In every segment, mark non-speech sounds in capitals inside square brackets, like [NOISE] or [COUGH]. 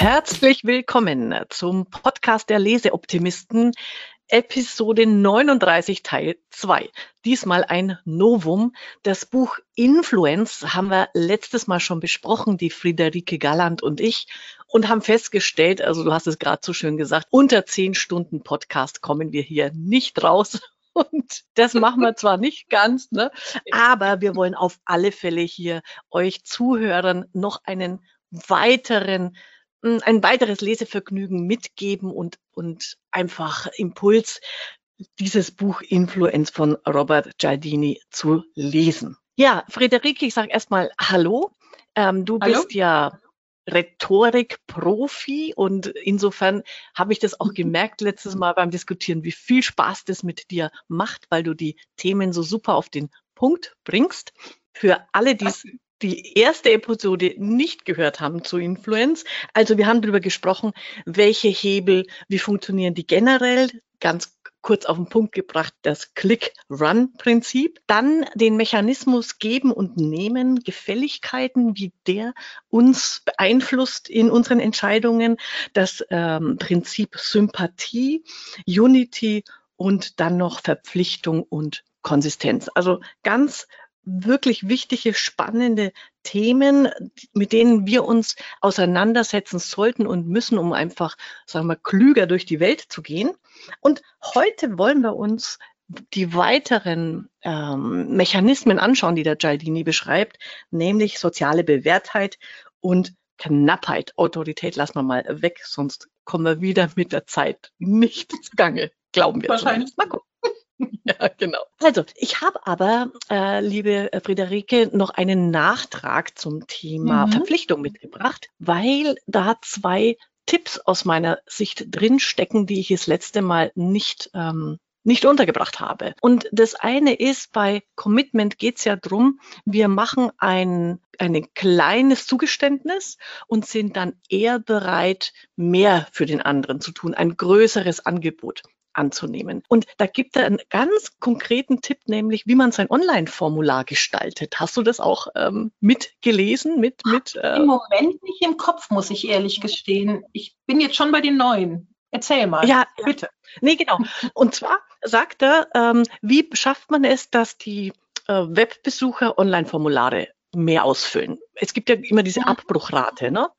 Herzlich willkommen zum Podcast der Leseoptimisten, Episode 39 Teil 2. Diesmal ein Novum. Das Buch Influence haben wir letztes Mal schon besprochen, die Friederike Galland und ich, und haben festgestellt, also du hast es gerade so schön gesagt, unter zehn Stunden Podcast kommen wir hier nicht raus. [LAUGHS] Und das machen wir zwar nicht ganz, ne? aber wir wollen auf alle Fälle hier euch Zuhörern noch einen weiteren ein weiteres Lesevergnügen mitgeben und, und einfach Impuls, dieses Buch Influence von Robert Giardini zu lesen. Ja, Friederike, ich sage erstmal Hallo. Ähm, du Hallo? bist ja Rhetorik-Profi und insofern habe ich das auch mhm. gemerkt letztes Mal beim Diskutieren, wie viel Spaß das mit dir macht, weil du die Themen so super auf den Punkt bringst. Für alle, die es die erste Episode nicht gehört haben zu Influence. Also wir haben darüber gesprochen, welche Hebel, wie funktionieren die generell, ganz kurz auf den Punkt gebracht, das Click-Run-Prinzip. Dann den Mechanismus geben und nehmen, Gefälligkeiten, wie der uns beeinflusst in unseren Entscheidungen, das ähm, Prinzip Sympathie, Unity und dann noch Verpflichtung und Konsistenz. Also ganz wirklich wichtige, spannende Themen, mit denen wir uns auseinandersetzen sollten und müssen, um einfach, sagen wir, klüger durch die Welt zu gehen. Und heute wollen wir uns die weiteren ähm, Mechanismen anschauen, die der Gialdini beschreibt, nämlich soziale Bewährtheit und Knappheit. Autorität lassen wir mal weg, sonst kommen wir wieder mit der Zeit nicht zugange, glauben wir. Wahrscheinlich. Mal gucken. [LAUGHS] Ja, genau. Also, ich habe aber, äh, liebe äh, Friederike, noch einen Nachtrag zum Thema mhm. Verpflichtung mitgebracht, weil da zwei Tipps aus meiner Sicht drinstecken, die ich das letzte Mal nicht ähm, nicht untergebracht habe. Und das eine ist, bei Commitment geht es ja drum, wir machen ein, ein kleines Zugeständnis und sind dann eher bereit, mehr für den anderen zu tun, ein größeres Angebot anzunehmen. Und da gibt er einen ganz konkreten Tipp, nämlich wie man sein Online-Formular gestaltet. Hast du das auch ähm, mitgelesen? Mit, mit, äh Im Moment nicht im Kopf, muss ich ehrlich gestehen. Ich bin jetzt schon bei den neuen. Erzähl mal. Ja, bitte. Nee, genau. Und zwar sagt er, ähm, wie schafft man es, dass die äh, Webbesucher Online-Formulare mehr ausfüllen. Es gibt ja immer diese Abbruchrate, ne?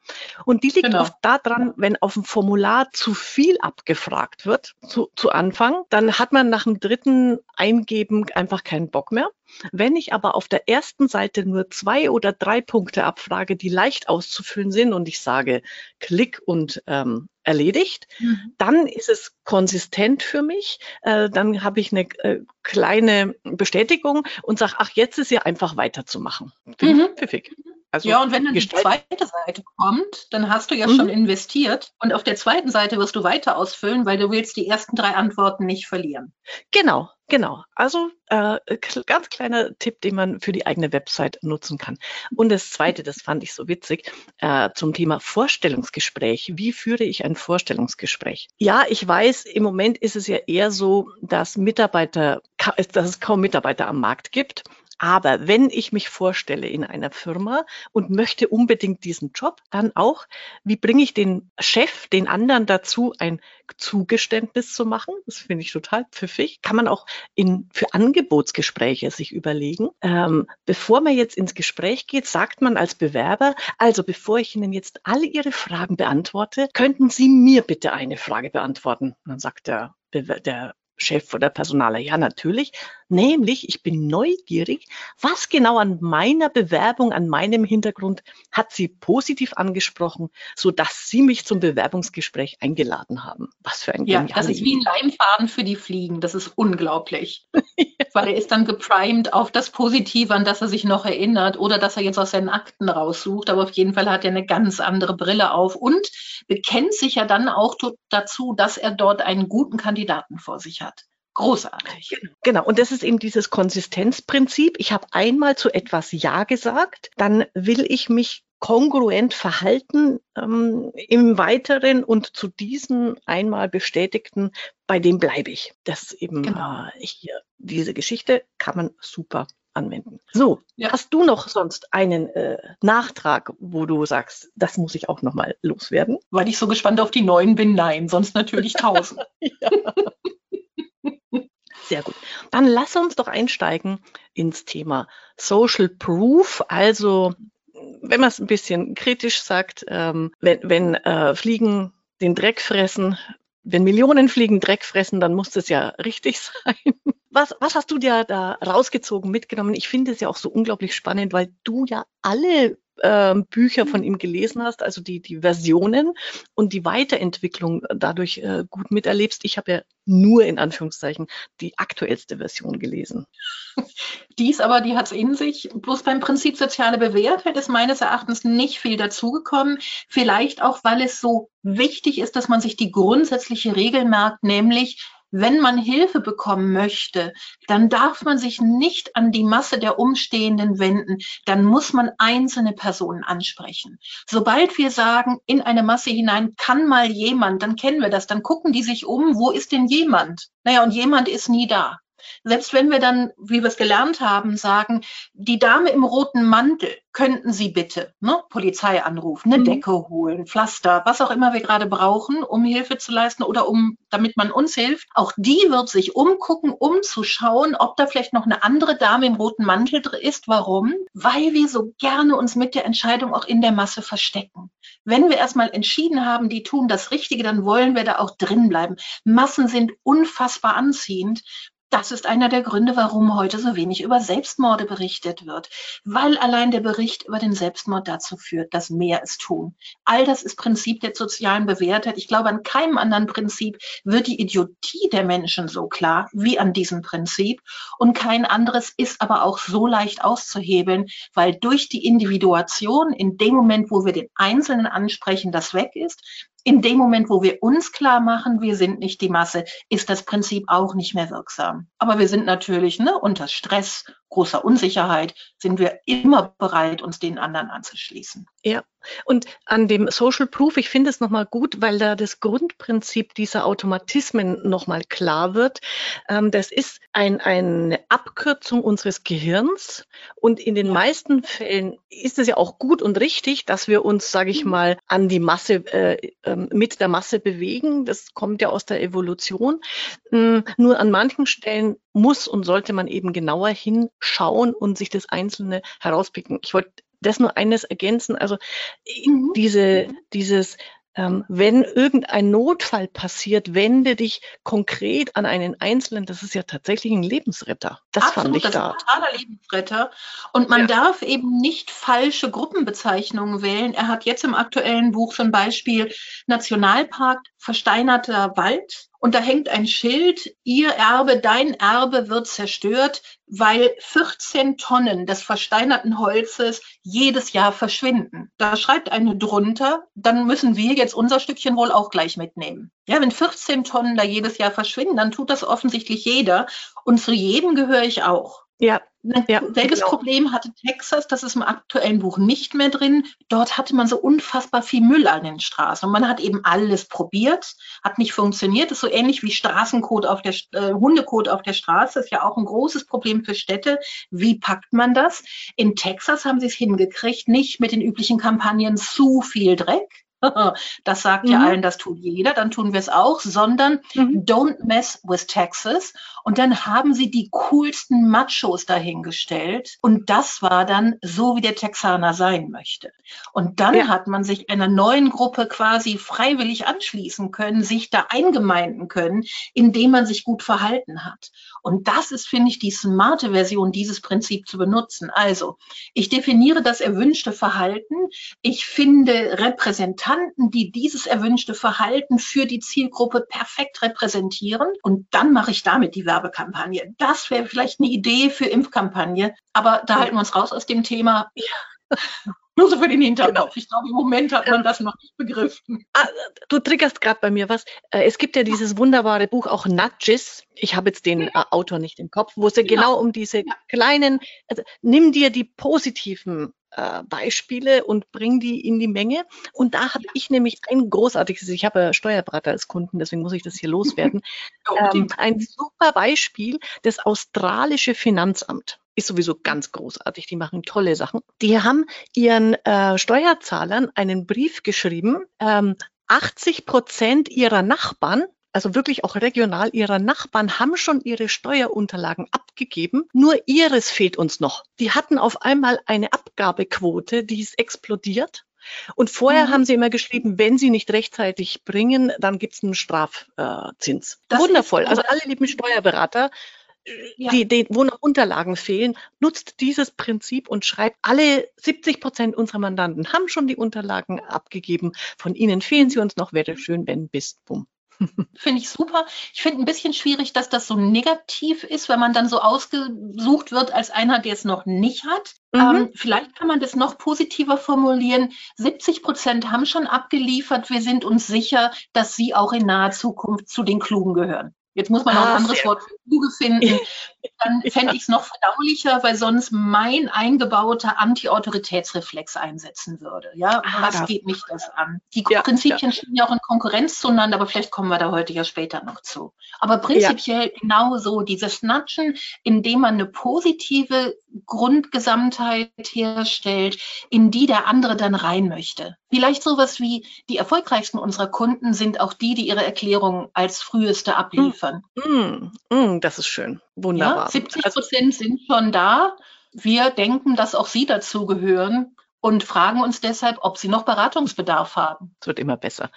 Und die liegt genau. oft daran, wenn auf dem Formular zu viel abgefragt wird zu, zu Anfang, dann hat man nach dem dritten Eingeben einfach keinen Bock mehr. Wenn ich aber auf der ersten Seite nur zwei oder drei Punkte abfrage, die leicht auszufüllen sind und ich sage Klick und ähm, erledigt, mhm. dann ist es konsistent für mich. Äh, dann habe ich eine äh, kleine Bestätigung und sage, ach, jetzt ist ja einfach weiterzumachen. Mhm. Pfiffig. Also ja, und wenn dann die zweite Seite kommt, dann hast du ja mhm. schon investiert und auf der zweiten Seite wirst du weiter ausfüllen, weil du willst die ersten drei Antworten nicht verlieren. Genau, genau. Also äh, ganz kleiner Tipp, den man für die eigene Website nutzen kann. Und das zweite, das fand ich so witzig, äh, zum Thema Vorstellungsgespräch. Wie führe ich ein Vorstellungsgespräch? Ja, ich weiß, im Moment ist es ja eher so, dass Mitarbeiter, dass es kaum Mitarbeiter am Markt gibt aber wenn ich mich vorstelle in einer Firma und möchte unbedingt diesen Job, dann auch, wie bringe ich den Chef, den anderen dazu, ein Zugeständnis zu machen? Das finde ich total pfiffig. Kann man auch in, für Angebotsgespräche sich überlegen. Ähm, bevor man jetzt ins Gespräch geht, sagt man als Bewerber, also bevor ich Ihnen jetzt alle Ihre Fragen beantworte, könnten Sie mir bitte eine Frage beantworten. dann sagt der der Chef oder Personaler? Ja, natürlich. Nämlich, ich bin neugierig, was genau an meiner Bewerbung, an meinem Hintergrund hat Sie positiv angesprochen, so dass Sie mich zum Bewerbungsgespräch eingeladen haben. Was für ein Ja, das ist wie ein Leimfaden für die Fliegen. Das ist unglaublich. [LAUGHS] ja. Weil er ist dann geprimed auf das Positive, an das er sich noch erinnert oder dass er jetzt aus seinen Akten raussucht. Aber auf jeden Fall hat er eine ganz andere Brille auf und bekennt sich ja dann auch dazu, dass er dort einen guten Kandidaten vor sich hat. Großartig. Genau. genau. Und das ist eben dieses Konsistenzprinzip. Ich habe einmal zu etwas Ja gesagt, dann will ich mich kongruent verhalten ähm, im Weiteren und zu diesen einmal bestätigten, bei dem bleibe ich. Das ist eben genau. äh, hier, diese Geschichte kann man super anwenden. So, ja. hast du noch sonst einen äh, Nachtrag, wo du sagst, das muss ich auch nochmal loswerden? Weil ich so gespannt auf die neuen bin, nein, sonst natürlich [LAUGHS] tausend. Sehr gut. Dann lass uns doch einsteigen ins Thema Social Proof. Also, wenn man es ein bisschen kritisch sagt, ähm, wenn, wenn äh, Fliegen den Dreck fressen, wenn Millionen Fliegen Dreck fressen, dann muss das ja richtig [LAUGHS] sein. Was, was hast du dir da rausgezogen, mitgenommen? Ich finde es ja auch so unglaublich spannend, weil du ja alle äh, Bücher von ihm gelesen hast, also die, die Versionen und die Weiterentwicklung dadurch äh, gut miterlebst. Ich habe ja nur in Anführungszeichen die aktuellste Version gelesen. [LAUGHS] Dies aber, die hat es in sich. Bloß beim Prinzip soziale Bewährtheit ist meines Erachtens nicht viel dazugekommen. Vielleicht auch, weil es so wichtig ist, dass man sich die grundsätzliche Regel merkt, nämlich wenn man Hilfe bekommen möchte, dann darf man sich nicht an die Masse der Umstehenden wenden. Dann muss man einzelne Personen ansprechen. Sobald wir sagen, in eine Masse hinein kann mal jemand, dann kennen wir das. Dann gucken die sich um, wo ist denn jemand? Naja, und jemand ist nie da. Selbst wenn wir dann, wie wir es gelernt haben, sagen, die Dame im roten Mantel, könnten Sie bitte ne, Polizei anrufen, eine mhm. Decke holen, Pflaster, was auch immer wir gerade brauchen, um Hilfe zu leisten oder um, damit man uns hilft. Auch die wird sich umgucken, um zu schauen, ob da vielleicht noch eine andere Dame im roten Mantel ist. Warum? Weil wir so gerne uns mit der Entscheidung auch in der Masse verstecken. Wenn wir erstmal entschieden haben, die tun das Richtige, dann wollen wir da auch drin bleiben. Massen sind unfassbar anziehend das ist einer der Gründe, warum heute so wenig über Selbstmorde berichtet wird, weil allein der Bericht über den Selbstmord dazu führt, dass mehr es tun. All das ist Prinzip der sozialen Bewertheit. Ich glaube, an keinem anderen Prinzip wird die Idiotie der Menschen so klar wie an diesem Prinzip. Und kein anderes ist aber auch so leicht auszuhebeln, weil durch die Individuation in dem Moment, wo wir den Einzelnen ansprechen, das weg ist, in dem Moment, wo wir uns klar machen, wir sind nicht die Masse, ist das Prinzip auch nicht mehr wirksam. Aber wir sind natürlich ne, unter Stress, großer Unsicherheit, sind wir immer bereit, uns den anderen anzuschließen. Ja, und an dem Social Proof, ich finde es nochmal gut, weil da das Grundprinzip dieser Automatismen nochmal klar wird. Ähm, das ist ein, eine Abkürzung unseres Gehirns. Und in den meisten Fällen ist es ja auch gut und richtig, dass wir uns, sage ich mhm. mal, an die Masse, äh, äh, mit der Masse bewegen. Das kommt ja aus der Evolution. Ähm, nur an manchen Stellen muss und sollte man eben genauer hinschauen und sich das Einzelne herauspicken. Ich wollte das nur eines ergänzen. Also mhm. diese, dieses, ähm, wenn irgendein Notfall passiert, wende dich konkret an einen Einzelnen. Das ist ja tatsächlich ein Lebensretter. Das Absolut, fand ich das da. ist ein totaler Lebensretter. Und man ja. darf eben nicht falsche Gruppenbezeichnungen wählen. Er hat jetzt im aktuellen Buch zum Beispiel Nationalpark, versteinerter Wald, und da hängt ein Schild, ihr Erbe, dein Erbe wird zerstört, weil 14 Tonnen des versteinerten Holzes jedes Jahr verschwinden. Da schreibt eine drunter, dann müssen wir jetzt unser Stückchen wohl auch gleich mitnehmen. Ja, wenn 14 Tonnen da jedes Jahr verschwinden, dann tut das offensichtlich jeder. Und zu jedem gehöre ich auch. Ja, ja, Selbes genau. Problem hatte Texas, das ist im aktuellen Buch nicht mehr drin. Dort hatte man so unfassbar viel Müll an den Straßen und man hat eben alles probiert, hat nicht funktioniert. Das ist so ähnlich wie Straßencode auf der äh, Hundekot auf der Straße, das ist ja auch ein großes Problem für Städte. Wie packt man das? In Texas haben sie es hingekriegt, nicht mit den üblichen Kampagnen zu viel Dreck, [LAUGHS] das sagt mhm. ja allen, das tut jeder, dann tun wir es auch, sondern mhm. don't mess with Texas. Und dann haben sie die coolsten Machos dahingestellt. Und das war dann so, wie der Texaner sein möchte. Und dann ja. hat man sich einer neuen Gruppe quasi freiwillig anschließen können, sich da eingemeinden können, indem man sich gut verhalten hat. Und das ist, finde ich, die smarte Version, dieses Prinzip zu benutzen. Also, ich definiere das erwünschte Verhalten. Ich finde Repräsentanten, die dieses erwünschte Verhalten für die Zielgruppe perfekt repräsentieren. Und dann mache ich damit die Werbekampagne. Das wäre vielleicht eine Idee für Impfkampagne. Aber da halten wir uns raus aus dem Thema. Ja. Nur so für den Hinterkopf. Genau. Ich glaube, im Moment hat man das noch nicht begriffen. Ah, du triggerst gerade bei mir was. Äh, es gibt ja dieses wunderbare Buch auch Nudges. Ich habe jetzt den äh, Autor nicht im Kopf, wo es ja genau, um diese kleinen, also nimm dir die positiven äh, Beispiele und bring die in die Menge. Und da habe ich nämlich ein großartiges, ich habe Steuerberater als Kunden, deswegen muss ich das hier loswerden. [LAUGHS] ähm, ein super Beispiel, das australische Finanzamt. Ist sowieso ganz großartig. Die machen tolle Sachen. Die haben ihren äh, Steuerzahlern einen Brief geschrieben. Ähm, 80 Prozent ihrer Nachbarn also wirklich auch regional, ihrer Nachbarn haben schon ihre Steuerunterlagen abgegeben. Nur ihres fehlt uns noch. Die hatten auf einmal eine Abgabequote, die ist explodiert. Und vorher mhm. haben sie immer geschrieben, wenn sie nicht rechtzeitig bringen, dann gibt es einen Strafzins. Äh, Wundervoll. also alle lieben Steuerberater, ja. die, die, wo noch Unterlagen fehlen, nutzt dieses Prinzip und schreibt, alle 70 Prozent unserer Mandanten haben schon die Unterlagen abgegeben. Von ihnen fehlen sie uns noch. Wäre schön, wenn bis, bumm. [LAUGHS] Finde ich super. Ich finde ein bisschen schwierig, dass das so negativ ist, wenn man dann so ausgesucht wird als einer, der es noch nicht hat. Mhm. Ähm, vielleicht kann man das noch positiver formulieren. 70 Prozent haben schon abgeliefert. Wir sind uns sicher, dass sie auch in naher Zukunft zu den Klugen gehören. Jetzt muss man ah, noch ein anderes Wort für Kluge finden. [LAUGHS] Dann [LAUGHS] fände ich es noch verdaulicher, weil sonst mein eingebauter Anti-Autoritätsreflex einsetzen würde. Ja, ah, was geht mich das an? Die ja, Prinzipien ja. stehen ja auch in Konkurrenz zueinander, aber vielleicht kommen wir da heute ja später noch zu. Aber prinzipiell ja. genau so, dieses Natschen, indem man eine positive Grundgesamtheit herstellt, in die der andere dann rein möchte. Vielleicht sowas wie die erfolgreichsten unserer Kunden sind auch die, die ihre Erklärung als früheste abliefern. Mm, mm, das ist schön. Wunderbar. Ja, 70 also Prozent also, sind schon da. Wir denken, dass auch Sie dazu gehören und fragen uns deshalb, ob Sie noch Beratungsbedarf haben. Es wird immer besser.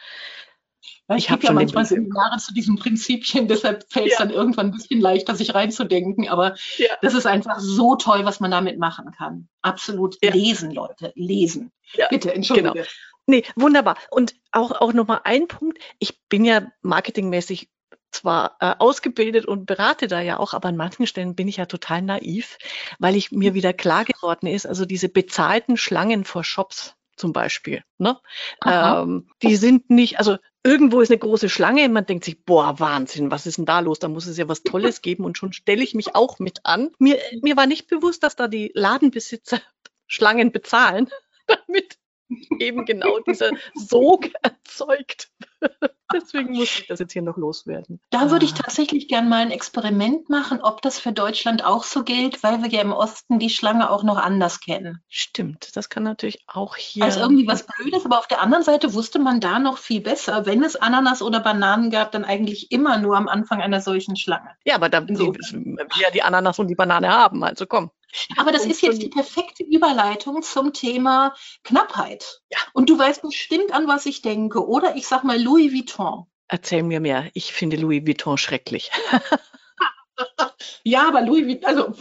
Ja, ich, ich habe ja manchmal Seminare zu diesen Prinzipien, [LAUGHS] deshalb fällt es ja. dann irgendwann ein bisschen leichter, sich reinzudenken. Aber ja. das ist einfach so toll, was man damit machen kann. Absolut lesen, Leute, lesen. Bitte, entschuldige. Genau. Nee, wunderbar. Und auch, auch nochmal ein Punkt. Ich bin ja marketingmäßig zwar äh, ausgebildet und berate da ja auch, aber an manchen Stellen bin ich ja total naiv, weil ich mir wieder klar geworden ist, also diese bezahlten Schlangen vor Shops zum Beispiel, ne? Ähm, die sind nicht, also irgendwo ist eine große Schlange, man denkt sich, boah, Wahnsinn, was ist denn da los? Da muss es ja was Tolles geben und schon stelle ich mich auch mit an. Mir, mir war nicht bewusst, dass da die Ladenbesitzer [LAUGHS] Schlangen bezahlen, [LAUGHS] damit [LAUGHS] eben genau dieser Sog erzeugt [LAUGHS] Deswegen muss ich das jetzt hier noch loswerden. Da würde ich ah. tatsächlich gern mal ein Experiment machen, ob das für Deutschland auch so gilt, weil wir ja im Osten die Schlange auch noch anders kennen. Stimmt, das kann natürlich auch hier. Also irgendwie was Blödes, aber auf der anderen Seite wusste man da noch viel besser. Wenn es Ananas oder Bananen gab, dann eigentlich immer nur am Anfang einer solchen Schlange. Ja, aber da so. wir ja die Ananas und die Banane haben, also komm. Aber das ist jetzt die perfekte Überleitung zum Thema Knappheit. Ja. Und du weißt bestimmt, an was ich denke. Oder ich sag mal Louis Vuitton. Erzähl mir mehr. Ich finde Louis Vuitton schrecklich. [LAUGHS] ja, aber Louis Vuitton, also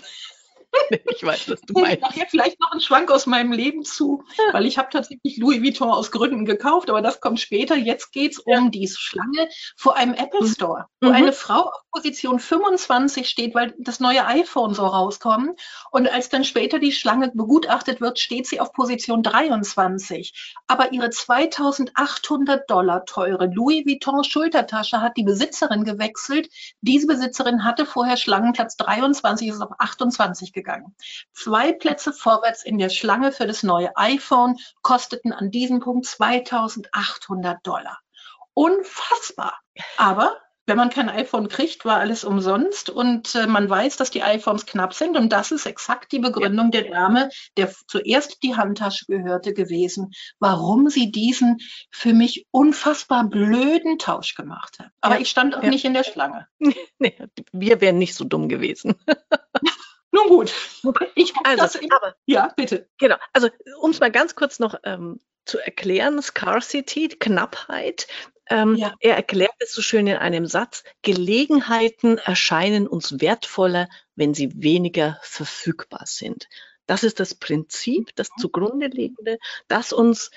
[LAUGHS] ich weiß, was du meinst. Nachher vielleicht noch einen Schwank aus meinem Leben zu, weil ich habe tatsächlich Louis Vuitton aus Gründen gekauft, aber das kommt später. Jetzt geht es ja. um die Schlange vor einem Apple mhm. Store, wo mhm. eine Frau auf Position 25 steht, weil das neue iPhone so rauskommt. Und als dann später die Schlange begutachtet wird, steht sie auf Position 23. Aber ihre 2800 Dollar teure Louis Vuitton Schultertasche hat die Besitzerin gewechselt. Diese Besitzerin hatte vorher Schlangenplatz 23, ist auf 28 gegangen gegangen. Zwei Plätze vorwärts in der Schlange für das neue iPhone kosteten an diesem Punkt 2800 Dollar. Unfassbar. Aber wenn man kein iPhone kriegt, war alles umsonst und äh, man weiß, dass die iPhones knapp sind und das ist exakt die Begründung der Dame, der zuerst die Handtasche gehörte gewesen, warum sie diesen für mich unfassbar blöden Tausch gemacht hat. Aber ja, ich stand auch ja. nicht in der Schlange. [LAUGHS] Nee, wir wären nicht so dumm gewesen. [LAUGHS] Nun gut. Ich also, aber, ja, bitte. Genau. Also, um es mal ganz kurz noch ähm, zu erklären, Scarcity, Knappheit. Ähm, ja. Er erklärt es so schön in einem Satz. Gelegenheiten erscheinen uns wertvoller, wenn sie weniger verfügbar sind. Das ist das Prinzip, das mhm. zugrunde liegende, das uns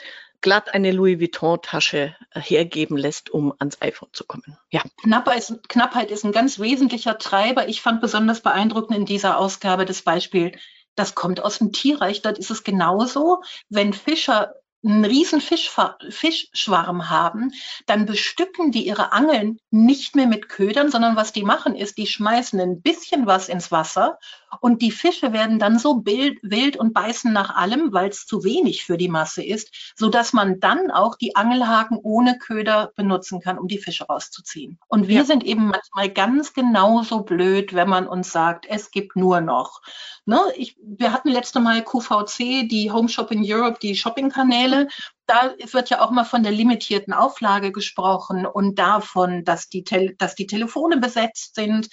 glatt eine Louis Vuitton-Tasche äh, hergeben lässt, um ans iPhone zu kommen. Ja. Knappheit ist, Knappheit ist ein ganz wesentlicher Treiber. Ich fand besonders beeindruckend in dieser Ausgabe das Beispiel, das kommt aus dem Tierreich. Dort ist es genauso, wenn Fischer einen riesen Fischschwarm haben, dann bestücken die ihre Angeln nicht mehr mit Ködern, sondern was die machen ist, die schmeißen ein bisschen was ins Wasser Und die Fische werden dann so wild und beißen nach allem, weil es zu wenig für die Masse ist, so dass man dann auch die Angelhaken ohne Köder benutzen kann, um die Fische rauszuziehen. Und wir ja. sind eben manchmal ganz genauso blöd, wenn man uns sagt, es gibt nur noch. Ne? Ich, wir hatten letzte Mal QVC, die Home Shopping Europe, die Shopping-Kanäle da wird ja auch mal von der limitierten Auflage gesprochen und davon, dass die, dass die Telefone besetzt sind,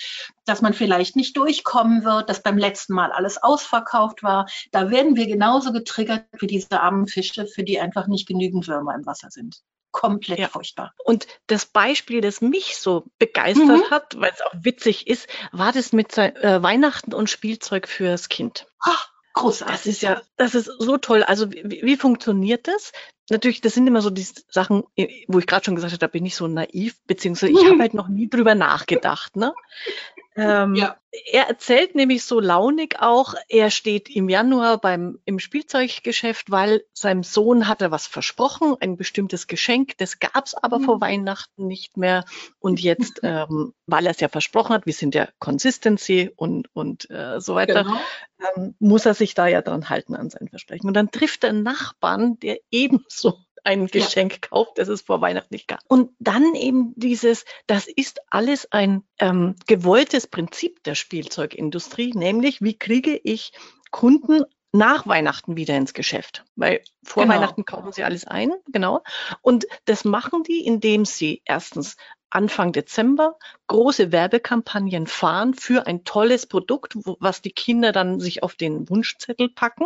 dass man vielleicht nicht durchkommen wird, dass beim letzten Mal alles ausverkauft war. Da werden wir genauso getriggert wie diese armen Fische, für die einfach nicht genügend Würmer im Wasser sind. Komplett ja. furchtbar. Und das Beispiel, das mich so begeistert mhm. hat, weil es auch witzig ist, war das mit äh, Weihnachten und Spielzeug fürs Kind. Ach, Großartig. Das ist ja, das ist so toll. Also wie, wie funktioniert das? Natürlich, das sind immer so die Sachen, wo ich gerade schon gesagt habe, da bin ich so naiv, beziehungsweise ich habe [LAUGHS] halt noch nie drüber nachgedacht. Ne? Ähm, ja. Er erzählt nämlich so launig auch, er steht im Januar beim, im Spielzeuggeschäft, weil seinem Sohn hat er was versprochen, ein bestimmtes Geschenk, das gab es aber mhm. vor Weihnachten nicht mehr. Und jetzt, [LAUGHS] ähm, weil er es ja versprochen hat, wir sind ja Consistency und, und äh, so weiter, genau. ähm, muss er sich da ja dran halten an sein Versprechen. Und dann trifft er einen Nachbarn, der [LAUGHS] ebenso ein Geschenk ja. kauft, das es vor Weihnachten nicht gab. Und dann eben dieses, das ist alles ein ähm, gewolltes Prinzip der Spielzeugindustrie, nämlich wie kriege ich Kunden nach Weihnachten wieder ins Geschäft, weil vor genau. Weihnachten kaufen sie alles ein, genau. Und das machen die, indem sie erstens Anfang Dezember große Werbekampagnen fahren für ein tolles Produkt, wo, was die Kinder dann sich auf den Wunschzettel packen.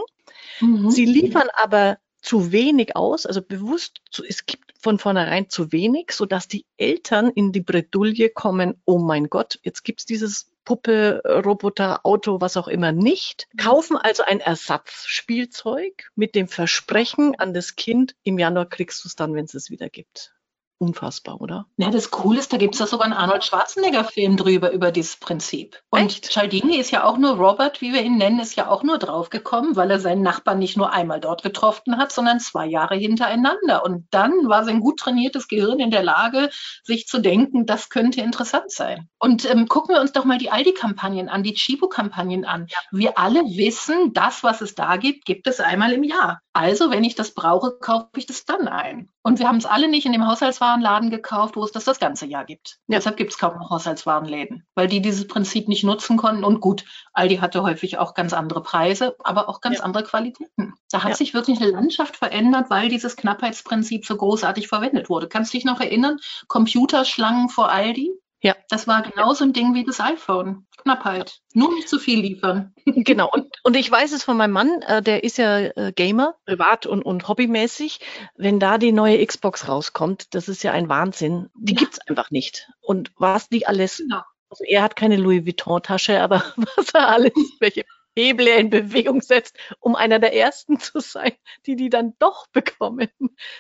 Mhm. Sie liefern aber zu wenig aus, also bewusst, zu, es gibt von vornherein zu wenig, so dass die Eltern in die Bredouille kommen, oh mein Gott, jetzt gibt's dieses Puppe, Roboter, Auto, was auch immer nicht, kaufen also ein Ersatzspielzeug mit dem Versprechen an das Kind, im Januar kriegst du es dann, wenn es es wieder gibt. Unfassbar, oder? Ja, das Coole ist, da gibt es ja sogar einen Arnold Schwarzenegger-Film drüber, über dieses Prinzip. Und Echt? Cialdini ist ja auch nur, Robert, wie wir ihn nennen, ist ja auch nur draufgekommen, weil er seinen Nachbarn nicht nur einmal dort getroffen hat, sondern zwei Jahre hintereinander. Und dann war sein gut trainiertes Gehirn in der Lage, sich zu denken, das könnte interessant sein. Und ähm, gucken wir uns doch mal die Aldi-Kampagnen an, die Chibo-Kampagnen an. Wir alle wissen, das, was es da gibt, gibt es einmal im Jahr. Also, wenn ich das brauche, kaufe ich das dann ein. Und wir haben es alle nicht in dem Haushaltswarenladen gekauft, wo es das das ganze Jahr gibt. Ja. Deshalb gibt es kaum noch Haushaltswarenläden, weil die dieses Prinzip nicht nutzen konnten. Und gut, Aldi hatte häufig auch ganz andere Preise, aber auch ganz ja. andere Qualitäten. Da hat ja. sich wirklich eine Landschaft verändert, weil dieses Knappheitsprinzip so großartig verwendet wurde. Kannst du dich noch erinnern? Computerschlangen vor Aldi? Ja. Das war genauso ein Ding wie das iPhone. Knappheit. Nur nicht zu viel liefern. [LAUGHS] Genau. Und, und ich weiß es von meinem Mann, äh, der ist ja äh, Gamer, privat und, und hobbymäßig. Wenn da die neue Xbox rauskommt, das ist ja ein Wahnsinn. Die ja. gibt's einfach nicht. Und was die alles genau. Also er hat keine Louis Vuitton-Tasche, aber [LAUGHS] was er alles, welche Hebel in Bewegung setzt, um einer der Ersten [LAUGHS] zu sein, die die dann doch bekommen.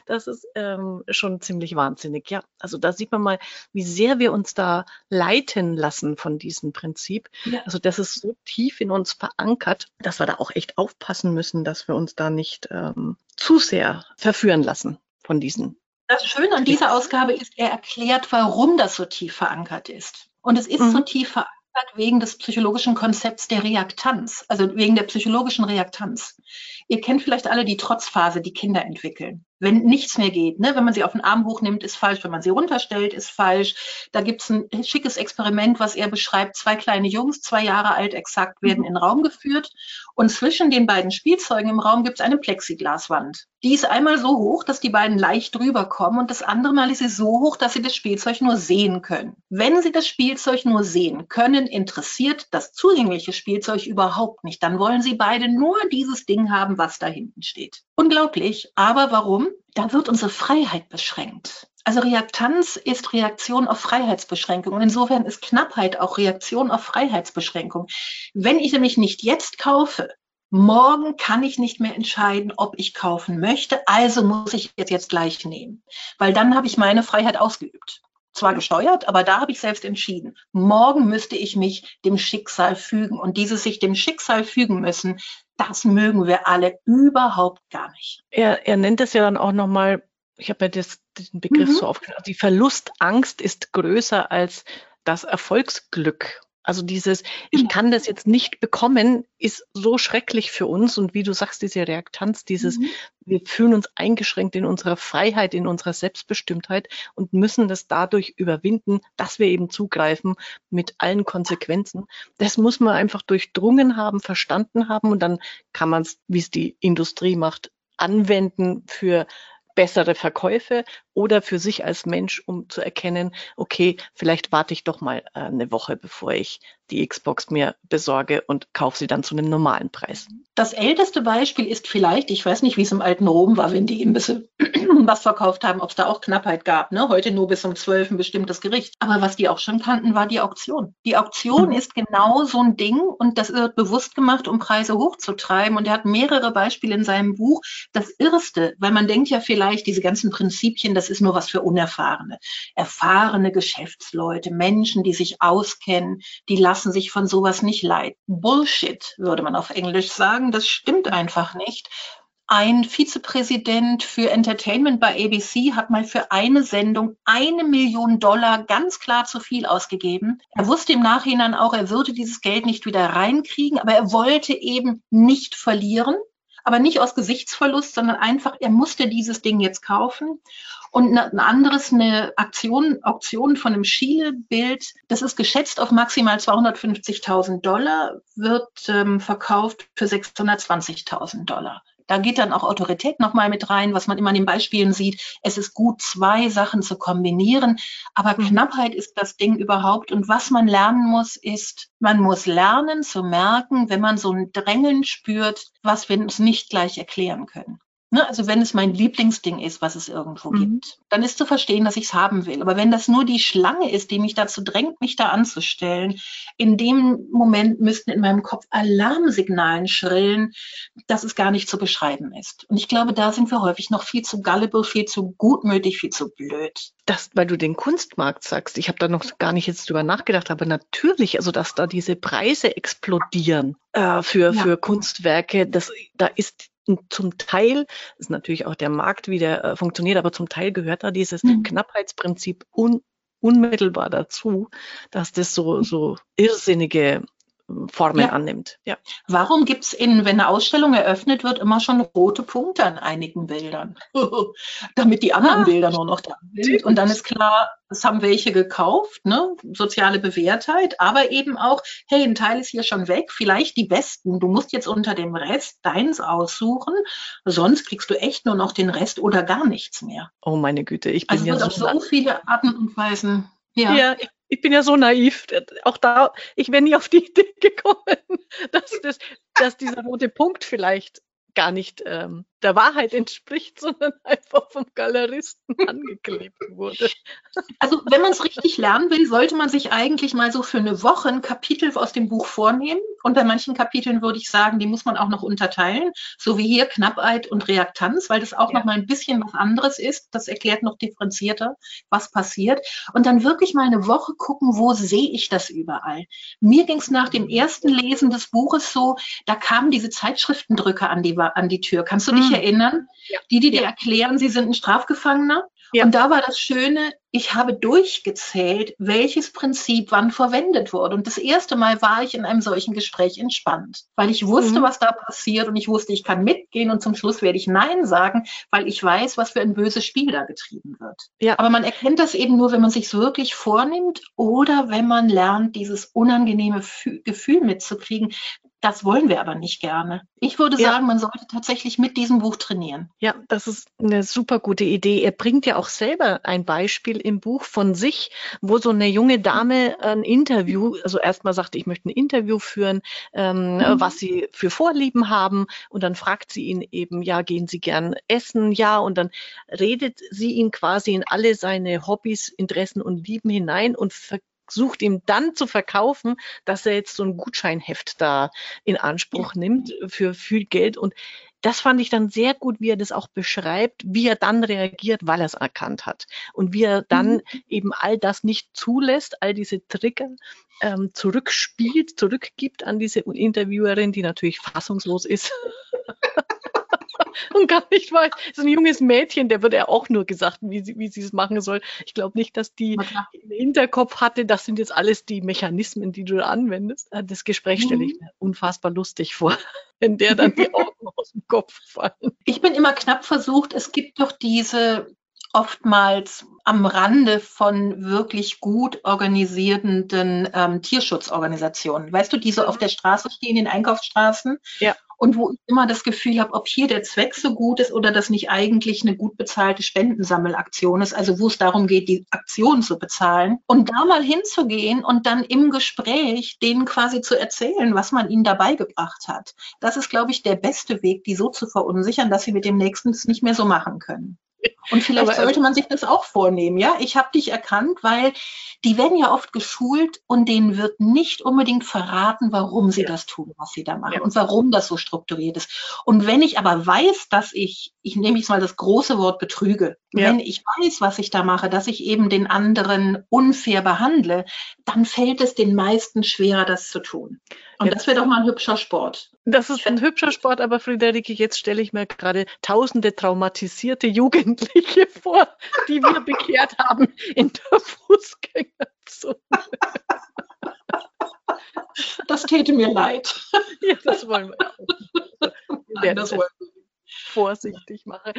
Das ist ähm, schon ziemlich wahnsinnig. Ja, also da sieht man mal, wie sehr wir uns da leiten lassen von diesem Prinzip. Ja. Also das ist so tief in uns verankert, dass wir da auch echt aufpassen müssen, dass wir uns da nicht ähm, zu sehr verführen lassen von diesen. Das Schöne an dieser Ausgabe ist, er erklärt, warum das so tief verankert ist. Und es ist mhm. so tief verankert wegen des psychologischen Konzepts der Reaktanz, also wegen der psychologischen Reaktanz. Ihr kennt vielleicht alle die Trotzphase, die Kinder entwickeln wenn nichts mehr geht. Ne? Wenn man sie auf den Arm hochnimmt, ist falsch. Wenn man sie runterstellt, ist falsch. Da gibt's ein schickes Experiment, was er beschreibt. Zwei kleine Jungs, zwei Jahre alt exakt, werden mhm. in den Raum geführt. Und zwischen den beiden Spielzeugen im Raum gibt's eine Plexiglaswand. Die ist einmal so hoch, dass die beiden leicht drüber kommen. Und das andere Mal ist sie so hoch, dass sie das Spielzeug nur sehen können. Wenn sie das Spielzeug nur sehen können, interessiert das zugängliche Spielzeug überhaupt nicht. Dann wollen sie beide nur dieses Ding haben, was da hinten steht. Unglaublich. Aber warum? Da wird unsere Freiheit beschränkt. Also Reaktanz ist Reaktion auf Freiheitsbeschränkung. Und insofern ist Knappheit auch Reaktion auf Freiheitsbeschränkung. Wenn ich nämlich nicht jetzt kaufe, morgen kann ich nicht mehr entscheiden, ob ich kaufen möchte. Also muss ich jetzt, jetzt gleich nehmen. Weil dann habe ich meine Freiheit ausgeübt zwar gesteuert, aber da habe ich selbst entschieden. Morgen müsste ich mich dem Schicksal fügen. Und dieses sich dem Schicksal fügen müssen, das mögen wir alle überhaupt gar nicht. Er, er nennt es ja dann auch nochmal, ich habe mir das, den Begriff mhm. so aufgeschrieben, die Verlustangst ist größer als das Erfolgsglück. Also dieses, ich genau. kann das jetzt nicht bekommen, ist so schrecklich für uns. Und wie du sagst, diese Reaktanz, dieses, mhm. wir fühlen uns eingeschränkt in unserer Freiheit, in unserer Selbstbestimmtheit und müssen das dadurch überwinden, dass wir eben zugreifen mit allen Konsequenzen. Das muss man einfach durchdrungen haben, verstanden haben und dann kann man es, wie es die Industrie macht, anwenden für bessere Verkäufe oder für sich als Mensch, um zu erkennen, okay, vielleicht warte ich doch mal äh, eine Woche, bevor ich die Xbox mir besorge und kaufe sie dann zu einem normalen Preis. Das älteste Beispiel ist vielleicht, ich weiß nicht, wie es im alten Rom war, wenn die Imbisse [CLEARS THROAT] was verkauft haben, ob es da auch Knappheit gab. Ne? Heute nur bis um zwölf ein bestimmtes Gericht. Aber was die auch schon kannten, war die Auktion. Die Auktion mhm. ist genau so ein Ding und das wird bewusst gemacht, um Preise hochzutreiben. Und er hat mehrere Beispiele in seinem Buch. Das Irrste, weil man denkt ja vielleicht, diese ganzen Prinzipien, das ist nur was für Unerfahrene. Erfahrene Geschäftsleute, Menschen, die sich auskennen, die lassen sich von sowas nicht leiten. Bullshit, würde man auf Englisch sagen. Das stimmt einfach nicht. Ein Vizepräsident für Entertainment bei ABC hat mal für eine Sendung eine Million Dollar ganz klar zu viel ausgegeben. Er wusste im Nachhinein auch, er würde dieses Geld nicht wieder reinkriegen, aber er wollte eben nicht verlieren aber nicht aus Gesichtsverlust, sondern einfach, er musste dieses Ding jetzt kaufen. Und ein anderes, eine Aktion, Auktion von einem Schiele-Bild, das ist geschätzt auf maximal 250.000 Dollar, wird ähm, verkauft für 620.000 Dollar. Da geht dann auch Autorität nochmal mit rein, was man immer an den Beispielen sieht. Es ist gut, zwei Sachen zu kombinieren, aber mhm. Knappheit ist das Ding überhaupt. Und was man lernen muss, ist, man muss lernen zu merken, wenn man so ein Drängeln spürt, was wir uns nicht gleich erklären können. Ne, also wenn es mein Lieblingsding ist, was es irgendwo mhm. gibt, dann ist zu verstehen, dass ich es haben will. Aber wenn das nur die Schlange ist, die mich dazu drängt, mich da anzustellen, in dem Moment müssten in meinem Kopf Alarmsignalen schrillen, dass es gar nicht zu beschreiben ist. Und ich glaube, da sind wir häufig noch viel zu gullible, viel zu gutmütig, viel zu blöd. Das, weil du den Kunstmarkt sagst, ich habe da noch gar nicht jetzt drüber nachgedacht, aber natürlich, also dass da diese Preise explodieren äh, für, ja. für Kunstwerke, das, da ist zum Teil ist natürlich auch der Markt, wie der äh, funktioniert, aber zum Teil gehört da dieses mhm. Knappheitsprinzip un, unmittelbar dazu, dass das so, so irrsinnige Formen ja. annimmt. Ja. Warum gibt es in, wenn eine Ausstellung eröffnet wird, immer schon rote Punkte an einigen Bildern? [LAUGHS] Damit die anderen ah, Bilder nur noch da sind. Und dann ist klar, es haben welche gekauft, ne? soziale Bewährtheit, aber eben auch, hey, ein Teil ist hier schon weg, vielleicht die besten. Du musst jetzt unter dem Rest deins aussuchen, sonst kriegst du echt nur noch den Rest oder gar nichts mehr. Oh meine Güte, ich bin also ja so, so viele Arten und Weisen. Ja, ja ich ich bin ja so naiv. Auch da, ich wäre nie auf die [LAUGHS] Idee gekommen, dass, das, dass dieser rote Punkt vielleicht gar nicht ähm, der Wahrheit entspricht, [LAUGHS] sondern einfach vom Galeristen [LAUGHS] angeklebt wurde. Also wenn man es richtig lernen will, sollte man sich eigentlich mal so für eine Woche ein Kapitel aus dem Buch vornehmen. Und bei manchen Kapiteln würde ich sagen, die muss man auch noch unterteilen, so wie hier Knappheit und Reaktanz, weil das auch ja. noch mal ein bisschen was anderes ist. Das erklärt noch differenzierter, was passiert. Und dann wirklich mal eine Woche gucken, wo sehe ich das überall. Mir ging es nach dem ersten Lesen des Buches so, da kamen diese Zeitschriftendrücke an die, an die Tür. Kannst du dich dich erinnern? Ja. Die, die dir erklären, sie sind ein Strafgefangener. Ja. Und da war das Schöne, ich habe durchgezählt, welches Prinzip wann verwendet wurde. Und das erste Mal war ich in einem solchen Gespräch entspannt, weil ich wusste, mhm. was da passiert und ich wusste, ich kann mitgehen und zum Schluss werde ich Nein sagen, weil ich weiß, was für ein böses Spiel da getrieben wird. Ja. Aber man erkennt das eben nur, wenn man sich wirklich vornimmt oder wenn man lernt, dieses unangenehme Gefühl mitzukriegen, das wollen wir aber nicht gerne. Ich würde ja. sagen, man sollte tatsächlich mit diesem Buch trainieren. Ja, das ist eine super gute Idee. Er bringt ja auch selber ein Beispiel im Buch von sich, wo so eine junge Dame ein Interview, also erstmal sagt, ich möchte ein Interview führen, ähm, mhm. was sie für Vorlieben haben. Und dann fragt sie ihn eben, ja, gehen Sie gern essen? Ja, und dann redet sie ihn quasi in alle seine Hobbys, Interessen und Lieben hinein und ver sucht ihm dann zu verkaufen, dass er jetzt so ein Gutscheinheft da in Anspruch nimmt für viel Geld. Und das fand ich dann sehr gut, wie er das auch beschreibt, wie er dann reagiert, weil er es erkannt hat. Und wie er dann mhm. eben all das nicht zulässt, all diese Trigger ähm, zurückspielt, zurückgibt an diese Interviewerin, die natürlich fassungslos ist. [LAUGHS] und gar nicht weiß. So ein junges Mädchen, der wird ja auch nur gesagt, wie sie, wie sie es machen soll. Ich glaube nicht, dass die im Hinterkopf hatte, das sind jetzt alles die Mechanismen, die du da anwendest. Äh, das Gespräch stelle ich mhm. mir unfassbar lustig vor, [LAUGHS] wenn der dann die [LAUGHS] Augen aus dem Kopf fallen. Ich bin immer knapp versucht, es gibt doch diese oftmals am Rande von wirklich gut organisierten ähm, Tierschutzorganisationen. Weißt du, die so auf der Straße stehen, in Einkaufsstraßen? Ja. Und wo ich immer das Gefühl habe, ob hier der Zweck so gut ist oder das nicht eigentlich eine gut bezahlte Spendensammelaktion ist, also wo es darum geht, die Aktion zu bezahlen. Und da mal hinzugehen und dann im Gespräch denen quasi zu erzählen, was man ihnen dabei gebracht hat. Das ist, glaube ich, der beste Weg, die so zu verunsichern, dass sie mit dem Nächsten es nicht mehr so machen können. Und vielleicht Aber, sollte man sich das auch vornehmen, ja? Ich habe dich erkannt, weil die werden ja oft geschult und denen wird nicht unbedingt verraten, warum sie ja. das tun, was sie da machen ja. und warum das so strukturiert ist. Und wenn ich aber weiß, dass ich, ich nehme jetzt mal das große Wort betrüge, ja. wenn ich weiß, was ich da mache, dass ich eben den anderen unfair behandle, dann fällt es den meisten schwerer, das zu tun. Und das wäre doch mal ein hübscher Sport. Das ist ein hübscher Sport, aber Friederike, jetzt stelle ich mir gerade tausende traumatisierte Jugendliche vor, die wir bekehrt haben in der Fußgängerzone. Das täte mir leid. Ja, das wollen wir. Nein, das wollen wir vorsichtig mache.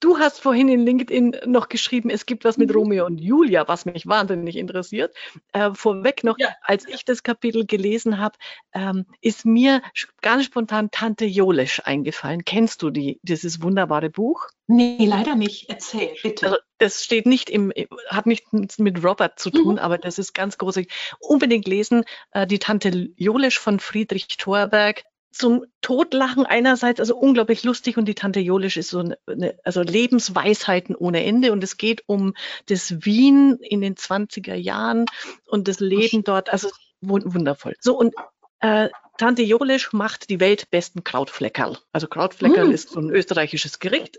Du hast vorhin in LinkedIn noch geschrieben, es gibt was mit mhm. Romeo und Julia, was mich wahnsinnig interessiert. Äh, vorweg noch, ja. als ich das Kapitel gelesen habe, ähm, ist mir ganz spontan Tante Jolesch eingefallen. Kennst du die, dieses wunderbare Buch? Nee, leider nicht. Erzähl, bitte. Also, das steht nicht im, hat nichts mit Robert zu tun, mhm. aber das ist ganz großartig. Unbedingt lesen, äh, die Tante Jolesch von Friedrich Thorberg zum Totlachen einerseits, also unglaublich lustig und die Tante Jolisch ist so eine, also Lebensweisheiten ohne Ende und es geht um das Wien in den 20er Jahren und das Leben dort, also wundervoll. So und äh, Tante Jolisch macht die weltbesten Krautfleckerl. Also Krautfleckerl mm. ist so ein österreichisches Gericht.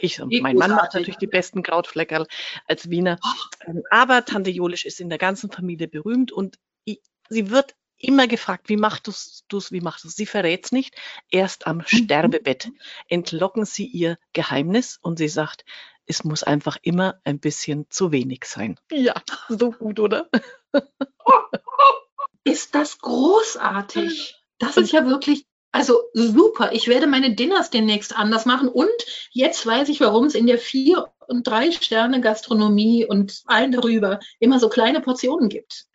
Ich, mein Mann macht natürlich die besten Krautfleckerl als Wiener. Ähm, aber Tante Jolisch ist in der ganzen Familie berühmt und sie wird immer gefragt, wie machst du es, wie machst du es? Sie verrät es nicht. Erst am mhm. Sterbebett entlocken sie ihr Geheimnis und sie sagt, es muss einfach immer ein bisschen zu wenig sein. Ja, so gut, oder? [LAUGHS] Ist das großartig? Das ist ja wirklich, also super. Ich werde meine Dinners demnächst anders machen und jetzt weiß ich, warum es in der vier und drei Sterne Gastronomie und allen darüber immer so kleine Portionen gibt.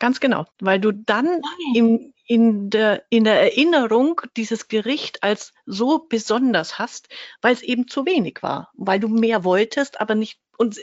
Ganz genau, weil du dann im, in, der, in der Erinnerung dieses Gericht als so besonders hast, weil es eben zu wenig war, weil du mehr wolltest, aber nicht. Und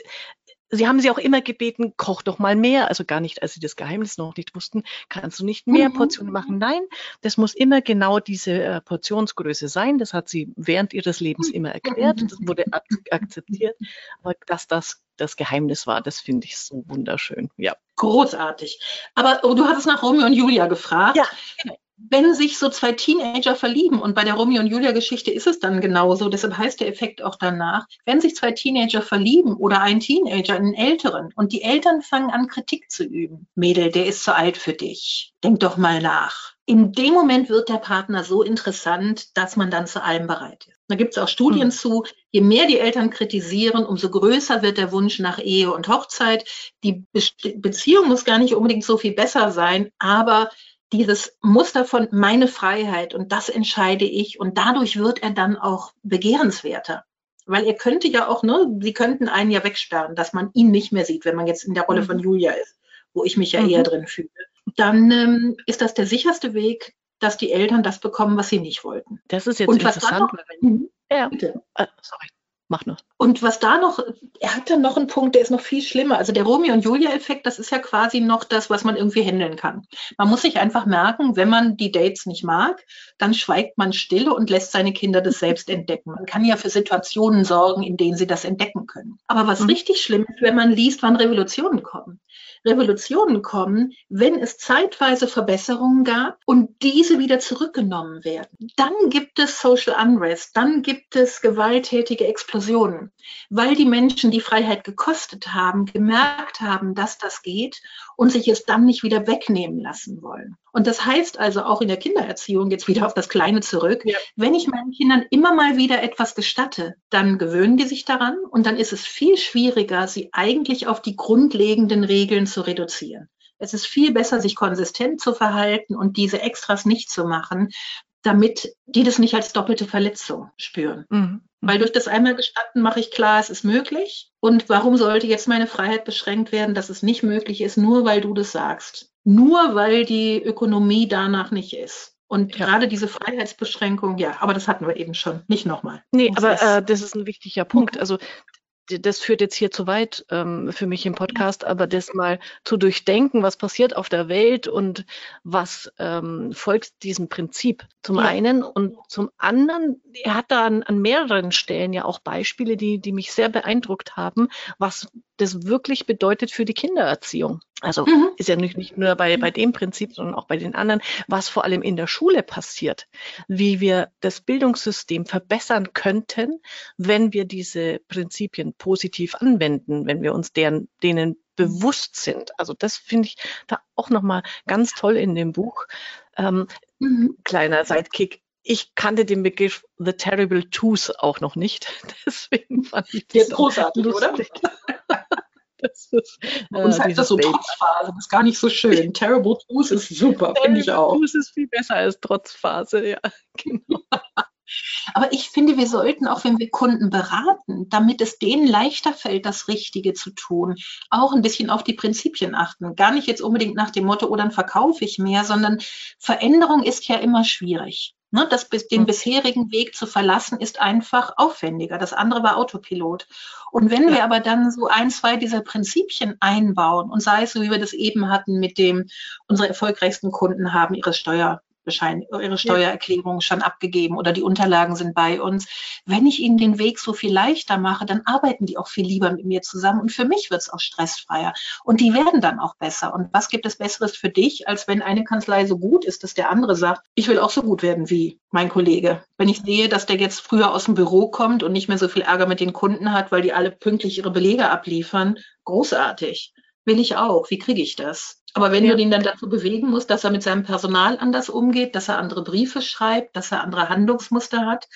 sie haben sie auch immer gebeten, koch doch mal mehr. Also gar nicht, als sie das Geheimnis noch nicht wussten, kannst du nicht mehr mhm. Portionen machen. Nein, das muss immer genau diese äh, Portionsgröße sein. Das hat sie während ihres Lebens immer erklärt. Das wurde akzeptiert. Aber dass das das Geheimnis war. Das finde ich so wunderschön. Ja. Großartig. Aber oh, du hattest nach Romeo und Julia gefragt. Ja, genau. Wenn sich so zwei Teenager verlieben, und bei der Romeo und Julia-Geschichte ist es dann genauso, deshalb heißt der Effekt auch danach, wenn sich zwei Teenager verlieben oder ein Teenager einen älteren und die Eltern fangen an, Kritik zu üben. Mädel, der ist zu alt für dich. Denk doch mal nach in dem Moment wird der Partner so interessant, dass man dann zu allem bereit ist. Da gibt es auch Studien mhm. zu, je mehr die Eltern kritisieren, umso größer wird der Wunsch nach Ehe und Hochzeit. Die Be Beziehung muss gar nicht unbedingt so viel besser sein, aber dieses Muster von meine Freiheit und das entscheide ich und dadurch wird er dann auch begehrenswerter. Weil er könnte ja auch, ne, sie könnten einen ja wegsperren, dass man ihn nicht mehr sieht, wenn man jetzt in der Rolle mhm. von Julia ist, wo ich mich ja mhm. eher drin fühle dann ähm, ist das der sicherste Weg, dass die Eltern das bekommen, was sie nicht wollten. Das ist jetzt Und interessant. Noch, wenn, ja. Bitte. Uh, sorry. Mach nur. Und was da noch, er hat dann noch einen Punkt, der ist noch viel schlimmer. Also der Romeo und Julia-Effekt, das ist ja quasi noch das, was man irgendwie handeln kann. Man muss sich einfach merken, wenn man die Dates nicht mag, dann schweigt man still und lässt seine Kinder das selbst entdecken. Man kann ja für Situationen sorgen, in denen sie das entdecken können. Aber was mhm. richtig schlimm ist, wenn man liest, wann Revolutionen kommen. Revolutionen kommen, wenn es zeitweise Verbesserungen gab und diese wieder zurückgenommen werden. Dann gibt es Social Unrest, dann gibt es gewalttätige Explosionen, weil die Menschen die Freiheit gekostet haben, gemerkt haben, dass das geht und sich es dann nicht wieder wegnehmen lassen wollen. Und das heißt also auch in der Kindererziehung, jetzt wieder auf das Kleine zurück, ja. wenn ich meinen Kindern immer mal wieder etwas gestatte, dann gewöhnen die sich daran und dann ist es viel schwieriger, sie eigentlich auf die grundlegenden Regeln zu reduzieren. Es ist viel besser, sich konsistent zu verhalten und diese Extras nicht zu machen, damit die das nicht als doppelte Verletzung spüren. Mhm. Weil durch das einmal gestatten mache ich klar, es ist möglich. Und warum sollte jetzt meine Freiheit beschränkt werden, dass es nicht möglich ist, nur weil du das sagst? Nur weil die Ökonomie danach nicht ist. Und ja. gerade diese Freiheitsbeschränkung, ja, aber das hatten wir eben schon, nicht nochmal. Nee, aber äh, das ist ein wichtiger Punkt. Also das führt jetzt hier zu weit ähm, für mich im Podcast, aber das mal zu durchdenken, was passiert auf der Welt und was ähm, folgt diesem Prinzip. Zum ja. einen und zum anderen, er hat da an, an, mehreren Stellen ja auch Beispiele, die, die mich sehr beeindruckt haben, was das wirklich bedeutet für die Kindererziehung. Also mhm. ist ja nicht, nicht nur bei, bei dem Prinzip, sondern auch bei den anderen, was vor allem in der Schule passiert, wie wir das Bildungssystem verbessern könnten, wenn wir diese Prinzipien positiv anwenden, wenn wir uns deren, denen bewusst sind. Also das finde ich da auch nochmal ganz toll in dem Buch. Ähm, mhm. Kleiner Sidekick. Ich kannte den Begriff The Terrible Twos auch noch nicht. [LAUGHS] Deswegen fand ich das großartig, lustig. oder? [LAUGHS] [LAUGHS] Das ist, äh, Uns heißt das so Baby. Trotzphase, das ist gar nicht so schön. [LAUGHS] Terrible Twos ist super, finde ich auch. Twos ist viel besser als Trotzphase, ja. [LAUGHS] Genau. Aber ich finde, wir sollten auch, wenn wir Kunden beraten, damit es denen leichter fällt, das Richtige zu tun, auch ein bisschen auf die Prinzipien achten. Gar nicht jetzt unbedingt nach dem Motto, oh, dann verkaufe ich mehr, sondern Veränderung ist ja immer schwierig. Ne, das, den hm. bisherigen Weg zu verlassen, ist einfach aufwendiger. Das andere war Autopilot. Und wenn ja. wir aber dann so ein, zwei dieser Prinzipien einbauen und sei es so, wie wir das eben hatten mit dem, unsere erfolgreichsten Kunden haben ihre Steuer ihre Steuererklärung schon abgegeben oder die Unterlagen sind bei uns. Wenn ich ihnen den Weg so viel leichter mache, dann arbeiten die auch viel lieber mit mir zusammen und für mich wird es auch stressfreier und die werden dann auch besser. Und was gibt es Besseres für dich, als wenn eine Kanzlei so gut ist, dass der andere sagt, ich will auch so gut werden wie mein Kollege. Wenn ich sehe, dass der jetzt früher aus dem Büro kommt und nicht mehr so viel Ärger mit den Kunden hat, weil die alle pünktlich ihre Belege abliefern, großartig. Will ich auch. Wie kriege ich das? Aber wenn ja. du ihn dann dazu bewegen musst, dass er mit seinem Personal anders umgeht, dass er andere Briefe schreibt, dass er andere Handlungsmuster hat,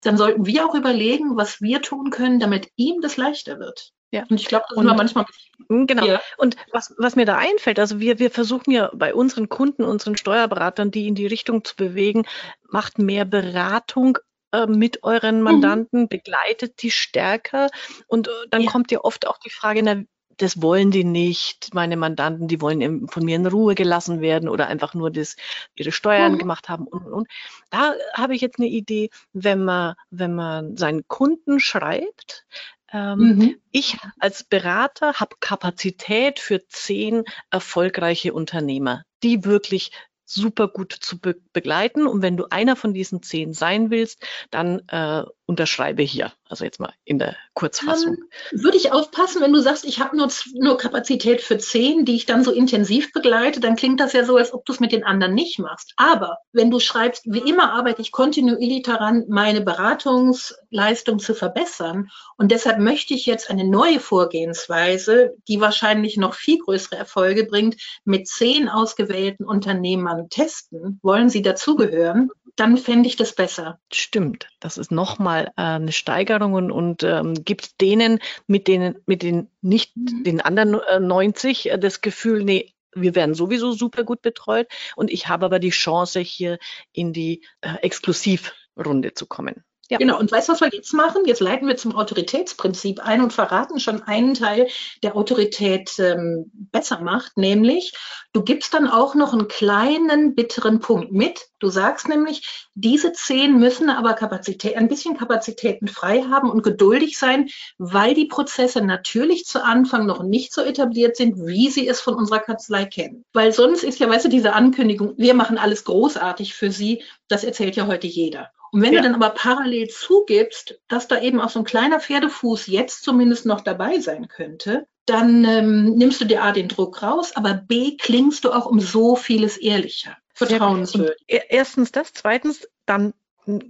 dann sollten wir auch überlegen, was wir tun können, damit ihm das leichter wird. Ja. Und ich glaube, das und, ist manchmal. Hm, genau. Ja. Und was, was mir da einfällt, also wir, wir versuchen ja bei unseren Kunden, unseren Steuerberatern, die in die Richtung zu bewegen, macht mehr Beratung äh, mit euren mhm. Mandanten, mhm. begleitet die stärker. Und äh, dann ja. kommt ja oft auch die Frage, na, das wollen die nicht. Meine Mandanten, die wollen von mir in Ruhe gelassen werden oder einfach nur das, ihre Steuern mhm. gemacht haben und, und, und. Da habe ich jetzt eine Idee, wenn man, wenn man seinen Kunden schreibt, ähm, mhm. Ich als Berater habe Kapazität für zehn erfolgreiche Unternehmer, die wirklich super gut zu be begleiten. Und wenn du einer von diesen zehn sein willst, dann äh, unterschreibe hier. Also jetzt mal in der Kurzfassung. Um, würde ich aufpassen, wenn du sagst, ich habe nur, nur Kapazität für zehn, die ich dann so intensiv begleite, dann klingt das ja so, als ob du es mit den anderen nicht machst. Aber wenn du schreibst, wie immer arbeite ich kontinuierlich daran, meine Beratungsleistung zu verbessern. Und deshalb möchte ich jetzt eine neue Vorgehensweise, die wahrscheinlich noch viel größere Erfolge bringt, mit zehn ausgewählten Unternehmern testen. Wollen sie dazugehören? Dann fände ich das besser. Stimmt, das ist nochmal äh, eine Steigerung und, und ähm, gibt denen mit denen, mit den nicht mhm. den anderen äh, 90 äh, das Gefühl, nee, wir werden sowieso super gut betreut und ich habe aber die Chance, hier in die äh, Exklusivrunde zu kommen. Ja. Genau, und weißt du, was wir jetzt machen? Jetzt leiten wir zum Autoritätsprinzip ein und verraten schon einen Teil, der Autorität ähm, besser macht, nämlich du gibst dann auch noch einen kleinen bitteren Punkt mit. Du sagst nämlich, diese zehn müssen aber Kapazität, ein bisschen Kapazitäten frei haben und geduldig sein, weil die Prozesse natürlich zu Anfang noch nicht so etabliert sind, wie sie es von unserer Kanzlei kennen. Weil sonst ist ja, weißt du, diese Ankündigung, wir machen alles großartig für sie, das erzählt ja heute jeder. Und wenn ja. du dann aber parallel zugibst, dass da eben auch so ein kleiner Pferdefuß jetzt zumindest noch dabei sein könnte, dann ähm, nimmst du dir A den Druck raus, aber B klingst du auch um so vieles ehrlicher, vertrauenswürdig. Ja, erstens das, zweitens dann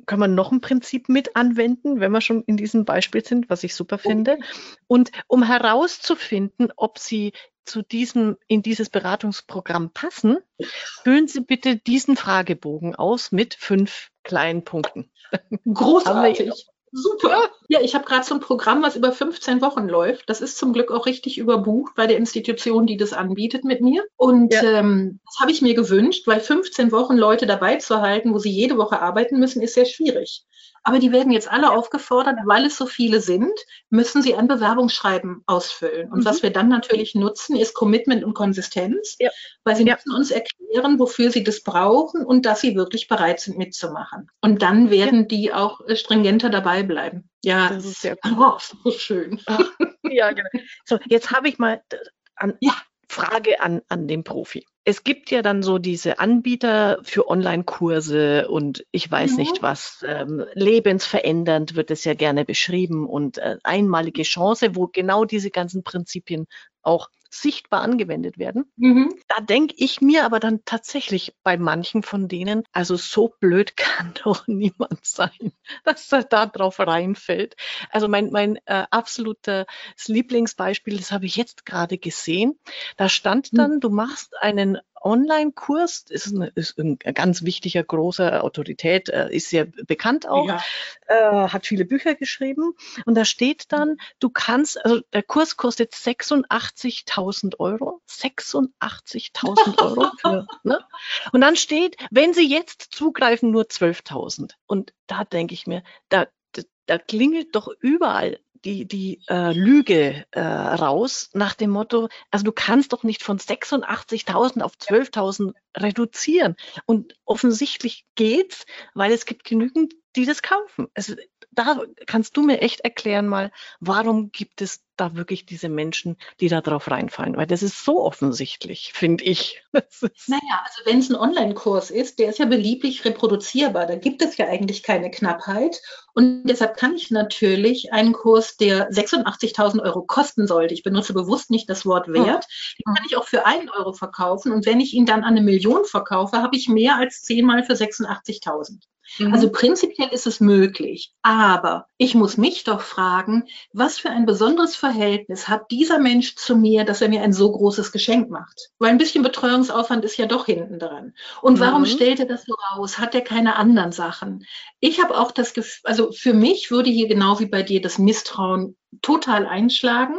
kann man noch ein Prinzip mit anwenden, wenn wir schon in diesem Beispiel sind, was ich super finde. Und um herauszufinden, ob Sie zu diesem, in dieses Beratungsprogramm passen, füllen Sie bitte diesen Fragebogen aus mit fünf kleinen Punkten. Großartig. Super. Ja, ich habe gerade so ein Programm, was über 15 Wochen läuft. Das ist zum Glück auch richtig überbucht bei der Institution, die das anbietet mit mir. Und ja. ähm, das habe ich mir gewünscht, weil 15 Wochen Leute dabei zu halten, wo sie jede Woche arbeiten müssen, ist sehr schwierig. Aber die werden jetzt alle aufgefordert, weil es so viele sind, müssen sie ein Bewerbungsschreiben ausfüllen. Und mhm. was wir dann natürlich nutzen, ist Commitment und Konsistenz, ja. weil sie ja. müssen uns erklären, wofür sie das brauchen und dass sie wirklich bereit sind mitzumachen. Und dann werden ja. die auch äh, stringenter dabei bleiben. Ja, das ist sehr cool. [LAUGHS] Oh, so schön. Ja, genau. So, jetzt habe ich mal äh, an, ja, Frage an, an den Profi es gibt ja dann so diese Anbieter für Online-Kurse und ich weiß mhm. nicht was. Ähm, lebensverändernd wird es ja gerne beschrieben und äh, einmalige Chance, wo genau diese ganzen Prinzipien auch sichtbar angewendet werden. Mhm. Da denke ich mir aber dann tatsächlich bei manchen von denen, also so blöd [LAUGHS] kann doch niemand sein, dass er da drauf reinfällt. Also mein, mein äh, absolutes Lieblingsbeispiel, das habe ich jetzt gerade gesehen. Da stand hm. dann, mhm. du machst einen Online-Kurs, ist, ist ein ganz wichtiger, großer Autorität, äh, ist sehr bekannt auch, ja. äh, hat viele Bücher geschrieben. Und da steht dann, du kannst, also der Kurs kostet 86.000 Euro. 86.000 Euro. [LAUGHS] Für, ne? Und dann steht, wenn Sie jetzt zugreifen, nur 12.000. Und da denke ich mir, da, da klingelt doch überall die, die äh, Lüge äh, raus nach dem Motto, also du kannst doch nicht von 86.000 auf 12.000 reduzieren. Und offensichtlich geht's, weil es gibt genügend, die das kaufen. Also da kannst du mir echt erklären mal, warum gibt es da wirklich diese Menschen, die da drauf reinfallen? Weil das ist so offensichtlich, finde ich. [LAUGHS] Naja, also wenn es ein Online-Kurs ist, der ist ja beliebig reproduzierbar. Da gibt es ja eigentlich keine Knappheit. Und deshalb kann ich natürlich einen Kurs, der 86.000 Euro kosten sollte, ich benutze bewusst nicht das Wort Wert, den kann ich auch für einen Euro verkaufen. Und wenn ich ihn dann an eine Million verkaufe, habe ich mehr als zehnmal für 86.000. Mhm. Also prinzipiell ist es möglich. Aber ich muss mich doch fragen, was für ein besonderes Verhältnis hat dieser Mensch zu mir, dass er mir ein so großes Geschenk macht? Weil ein bisschen Betreuungsaufwand ist ja doch hinten dran. Und warum mhm. stellt er das so raus? Hat er keine anderen Sachen? Ich habe auch das Gefühl, also für mich würde hier genau wie bei dir das Misstrauen total einschlagen.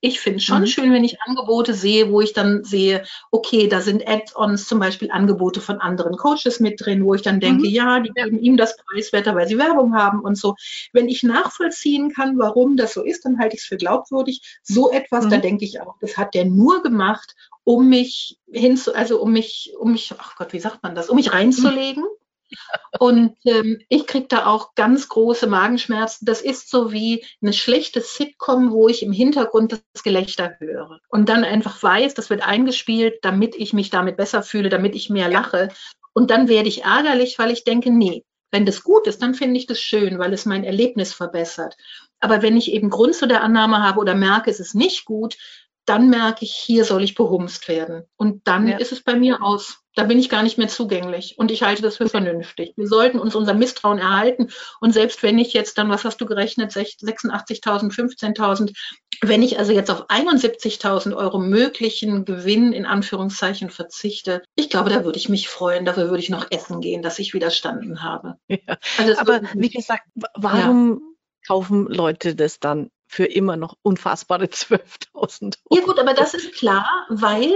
Ich finde es schon mhm. schön, wenn ich Angebote sehe, wo ich dann sehe, okay, da sind Add-ons, zum Beispiel Angebote von anderen Coaches mit drin, wo ich dann denke, mhm. ja, die geben ihm das preiswerter, weil sie Werbung haben und so. Wenn ich nachvollziehen kann, warum das so ist, dann halte ich es für glaubwürdig. So etwas, mhm. da denke ich auch, das hat der nur gemacht, um mich hinzu, also um mich, um mich, ach Gott, wie sagt man das, um mich reinzulegen. Und ähm, ich kriege da auch ganz große Magenschmerzen. Das ist so wie eine schlechte Sitcom, wo ich im Hintergrund das Gelächter höre. Und dann einfach weiß, das wird eingespielt, damit ich mich damit besser fühle, damit ich mehr lache. Und dann werde ich ärgerlich, weil ich denke, nee, wenn das gut ist, dann finde ich das schön, weil es mein Erlebnis verbessert. Aber wenn ich eben Grund zu der Annahme habe oder merke, es ist nicht gut, dann merke ich, hier soll ich behumst werden. Und dann ja. ist es bei mir aus. Da bin ich gar nicht mehr zugänglich. Und ich halte das für vernünftig. Wir sollten uns unser Misstrauen erhalten. Und selbst wenn ich jetzt dann, was hast du gerechnet, 86.000, 15.000, wenn ich also jetzt auf 71.000 Euro möglichen Gewinn in Anführungszeichen verzichte, ich glaube, da würde ich mich freuen. Dafür würde ich noch essen gehen, dass ich widerstanden habe. Ja. Also Aber wie gesagt, warum ja. kaufen Leute das dann für immer noch unfassbare [LAUGHS] 12.000 Ja gut, aber das ist klar, weil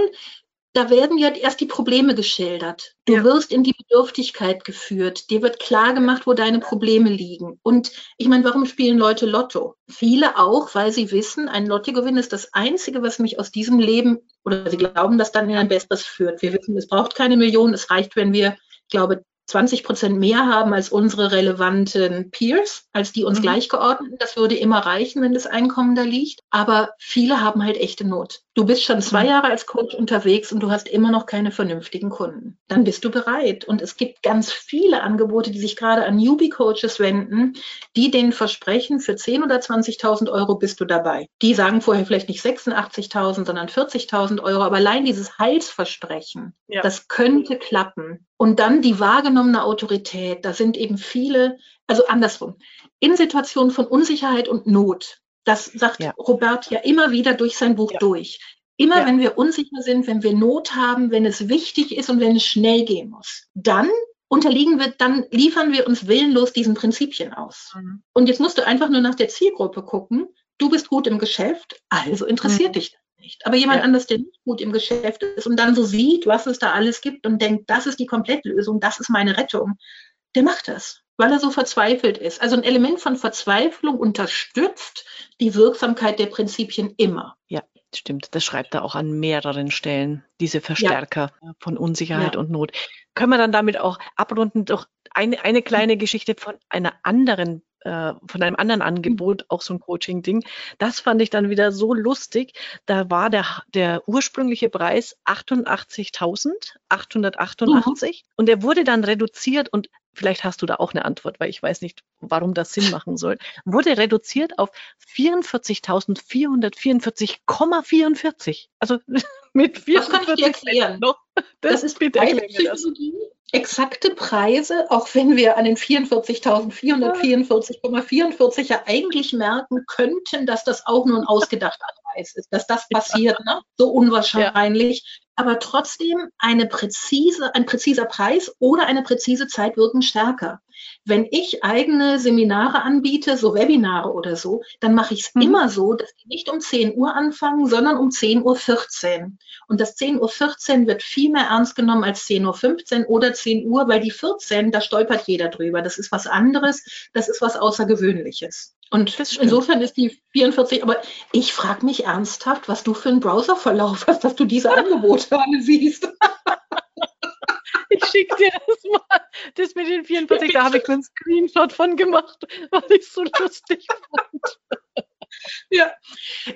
da werden ja erst die Probleme geschildert. Du ja. wirst in die Bedürftigkeit geführt. Dir wird klar gemacht, wo deine Probleme liegen. Und ich meine, warum spielen Leute Lotto? Viele auch, weil sie wissen, ein Lottogewinn ist das Einzige, was mich aus diesem Leben oder sie glauben, dass dann in ein besseres führt. Wir wissen, es braucht keine Millionen. Es reicht, wenn wir, ich glaube, 20 Prozent mehr haben als unsere relevanten Peers, als die uns mhm. gleichgeordneten. Das würde immer reichen, wenn das Einkommen da liegt. Aber viele haben halt echte Not. Du bist schon zwei Jahre als Coach unterwegs und du hast immer noch keine vernünftigen Kunden. Dann bist du bereit. Und es gibt ganz viele Angebote, die sich gerade an Newbie-Coaches wenden, die denen versprechen, für 10.000 oder 20.000 Euro bist du dabei. Die sagen vorher vielleicht nicht 86.000, sondern 40.000 Euro. Aber allein dieses Heilsversprechen, ja. das könnte klappen. Und dann die wahrgenommene Autorität. Da sind eben viele, also andersrum. In Situationen von Unsicherheit und Not das sagt ja. Robert ja immer wieder durch sein Buch ja. durch. Immer ja. wenn wir unsicher sind, wenn wir Not haben, wenn es wichtig ist und wenn es schnell gehen muss, dann unterliegen wir, dann liefern wir uns willenlos diesen Prinzipien aus. Mhm. Und jetzt musst du einfach nur nach der Zielgruppe gucken. Du bist gut im Geschäft, also interessiert mhm. dich das nicht. Aber jemand ja. anders, der nicht gut im Geschäft ist und dann so sieht, was es da alles gibt und denkt, das ist die Komplettlösung, das ist meine Rettung, der macht das weil er so verzweifelt ist. Also ein Element von Verzweiflung unterstützt die Wirksamkeit der Prinzipien immer. Ja, stimmt. Das schreibt er auch an mehreren Stellen, diese Verstärker ja. von Unsicherheit ja. und Not. Können wir dann damit auch abrunden durch eine, eine kleine Geschichte von einer anderen äh, von einem anderen Angebot, auch so ein Coaching-Ding. Das fand ich dann wieder so lustig. Da war der, der ursprüngliche Preis 88.888 mhm. und der wurde dann reduziert und vielleicht hast du da auch eine Antwort, weil ich weiß nicht, warum das Sinn machen soll, wurde reduziert auf 44.444,44. Also [LAUGHS] mit 44 Das kann ich dir erklären. Noch. Das, das ist bitte Psychologie, exakte Preise, auch wenn wir an den 44.444,44 ja eigentlich merken könnten, dass das auch nur ein ausgedachter Preis ist, dass das passiert, ne? so unwahrscheinlich. Ja aber trotzdem eine präzise, ein präziser Preis oder eine präzise Zeit wirken stärker. Wenn ich eigene Seminare anbiete, so Webinare oder so, dann mache ich es mhm. immer so, dass die nicht um 10 Uhr anfangen, sondern um 10.14 Uhr. Und das 10.14 Uhr wird viel mehr ernst genommen als 10.15 Uhr oder 10 Uhr, weil die 14, da stolpert jeder drüber. Das ist was anderes, das ist was Außergewöhnliches. Und insofern ist die 44, aber ich frage mich ernsthaft, was du für einen Browserverlauf hast, dass du diese Angebote [LAUGHS] alle siehst. Ich schicke dir das mal. Das mit den 44, da habe ich einen Screenshot von gemacht, weil ich es so lustig fand. [LAUGHS] Ja,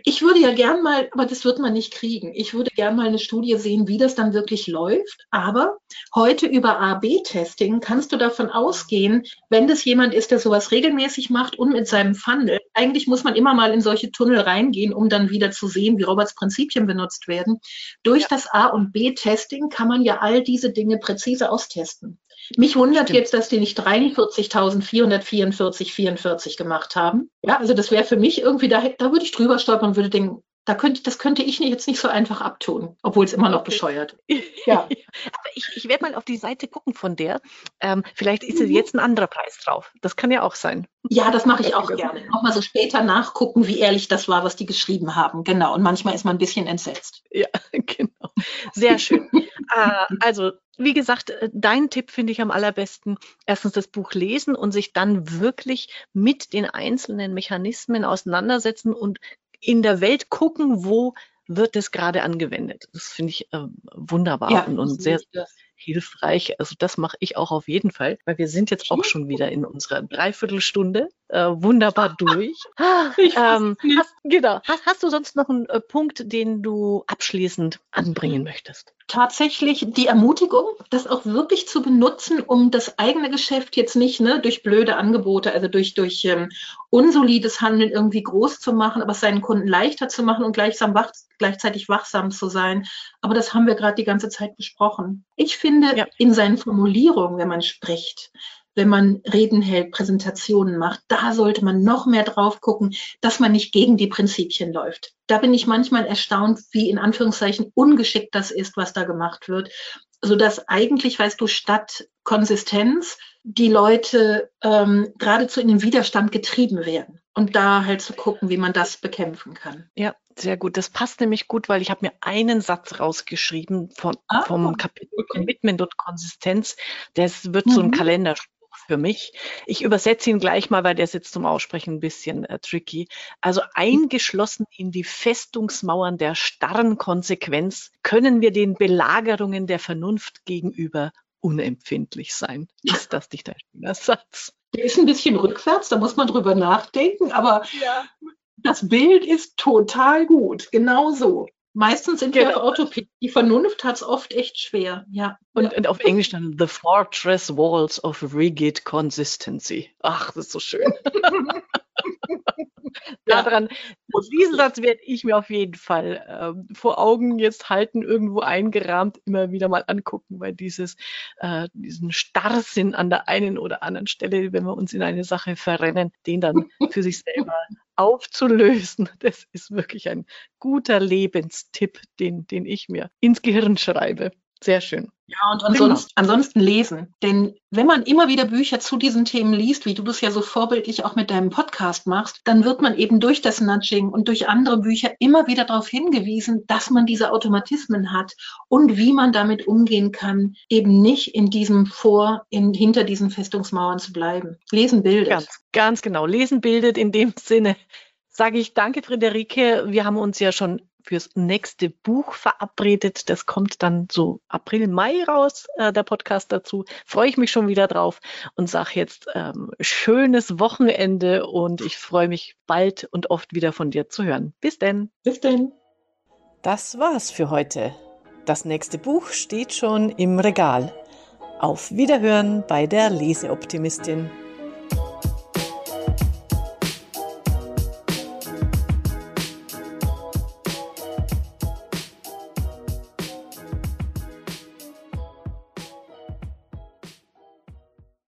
ich würde ja gern mal, aber das wird man nicht kriegen. Ich würde gern mal eine Studie sehen, wie das dann wirklich läuft. Aber heute über A-B-Testing kannst du davon ausgehen, wenn das jemand ist, der sowas regelmäßig macht und mit seinem Funnel, eigentlich muss man immer mal in solche Tunnel reingehen, um dann wieder zu sehen, wie Roberts Prinzipien benutzt werden. Durch ja. das A- und B-Testing kann man ja all diese Dinge präzise austesten. Mich wundert Stimmt. jetzt, dass die nicht 43.444,44 gemacht haben. Ja, also das wäre für mich irgendwie, da, da würde ich drüber stolpern und würde denken, da könnte, das könnte ich jetzt nicht so einfach abtun, obwohl es immer noch okay. bescheuert. [LAUGHS] Ja. Aber ich, ich werde mal auf die Seite gucken von der. Ähm, vielleicht ist mhm. jetzt ein anderer Preis drauf. Das kann ja auch sein. Ja, das mache ich auch gerne. Auch mal so später nachgucken, wie ehrlich das war, was die geschrieben haben. Genau. Und manchmal ist man ein bisschen entsetzt. Ja, [LAUGHS] genau. Sehr schön. äh, also, wie gesagt, äh, dein Tipp finde ich am allerbesten. Erstens das Buch lesen und sich dann wirklich mit den einzelnen Mechanismen auseinandersetzen und in der Welt gucken, wo wird es gerade angewendet. Das finde ich äh, wunderbar ja, und, und sehr, sehr hilfreich. Also das mache ich auch auf jeden Fall, weil wir sind jetzt auch schon wieder in unserer Dreiviertelstunde äh, wunderbar durch. [LAUGHS] ähm, hast, genau. Hast, hast, du sonst noch einen äh, Punkt, den du abschließend anbringen möchtest? tatsächlich die Ermutigung, das auch wirklich zu benutzen, um das eigene Geschäft jetzt nicht ne, durch blöde Angebote, also durch, durch ähm, unsolides Handeln irgendwie groß zu machen, aber es seinen Kunden leichter zu machen und gleichsam wach, gleichzeitig wachsam zu sein. Aber das haben wir gerade die ganze Zeit besprochen. Ich finde, ja. in seinen Formulierungen, wenn man spricht, wenn man Reden hält, Präsentationen macht, da sollte man noch mehr drauf gucken, dass man nicht gegen die Prinzipien läuft. Da bin ich manchmal erstaunt, wie in Anführungszeichen ungeschickt das ist, was da gemacht wird, so dass eigentlich, weißt du, statt Konsistenz die Leute ähm, geradezu in den Widerstand getrieben werden. Und da halt zu gucken, wie man das bekämpfen kann. Ja, sehr gut. Das passt nämlich gut, weil ich habe mir einen Satz rausgeschrieben von, ah, vom Kapitel okay. Commitment und Konsistenz. Das wird mhm. so ein mhm. Kalender für mich. Ich übersetze ihn gleich mal, weil der ist jetzt zum Aussprechen ein bisschen äh, tricky. Also eingeschlossen in die Festungsmauern der starren Konsequenz können wir den Belagerungen der Vernunft gegenüber unempfindlich sein. [LAUGHS] Ist das nicht ein schöner Satz? Der ist ein bisschen rückwärts, da muss man drüber nachdenken, aber ja. das Bild ist total gut. Genau so. Meistens sind genau. wir auf Autopilot. Die Vernunft hat es oft echt schwer. Ja. Und, und auf Englisch dann The Fortress Walls of Rigid Consistency. Ach, das ist so schön. [LAUGHS] ja. Daran, diesen Satz werde ich mir auf jeden Fall ähm, vor Augen jetzt halten, irgendwo eingerahmt, immer wieder mal angucken, weil dieses, äh, diesen Starrsinn an der einen oder anderen Stelle, wenn wir uns in eine Sache verrennen, den dann [LAUGHS] für sich selber aufzulösen, das ist wirklich ein guter Lebenstipp, den, den ich mir ins Gehirn schreibe. Sehr schön. Ja, und ansonsten, ansonsten lesen. Denn wenn man immer wieder Bücher zu diesen Themen liest, wie du das ja so vorbildlich auch mit deinem Podcast machst, dann wird man eben durch das Nudging und durch andere Bücher immer wieder darauf hingewiesen, dass man diese Automatismen hat und wie man damit umgehen kann, eben nicht in diesem Vor, in, hinter diesen Festungsmauern zu bleiben. Lesen bildet. Ganz, ganz genau. Lesen bildet in dem Sinne sage ich danke, Friederike. Wir haben uns ja schon fürs nächste Buch verabredet. Das kommt dann so April, Mai raus, äh, der Podcast dazu. Freue ich mich schon wieder drauf und sage jetzt ähm, schönes Wochenende und ich freue mich bald und oft wieder von dir zu hören. Bis denn. Bis denn. Das war's für heute. Das nächste Buch steht schon im Regal. Auf Wiederhören bei der Leseoptimistin.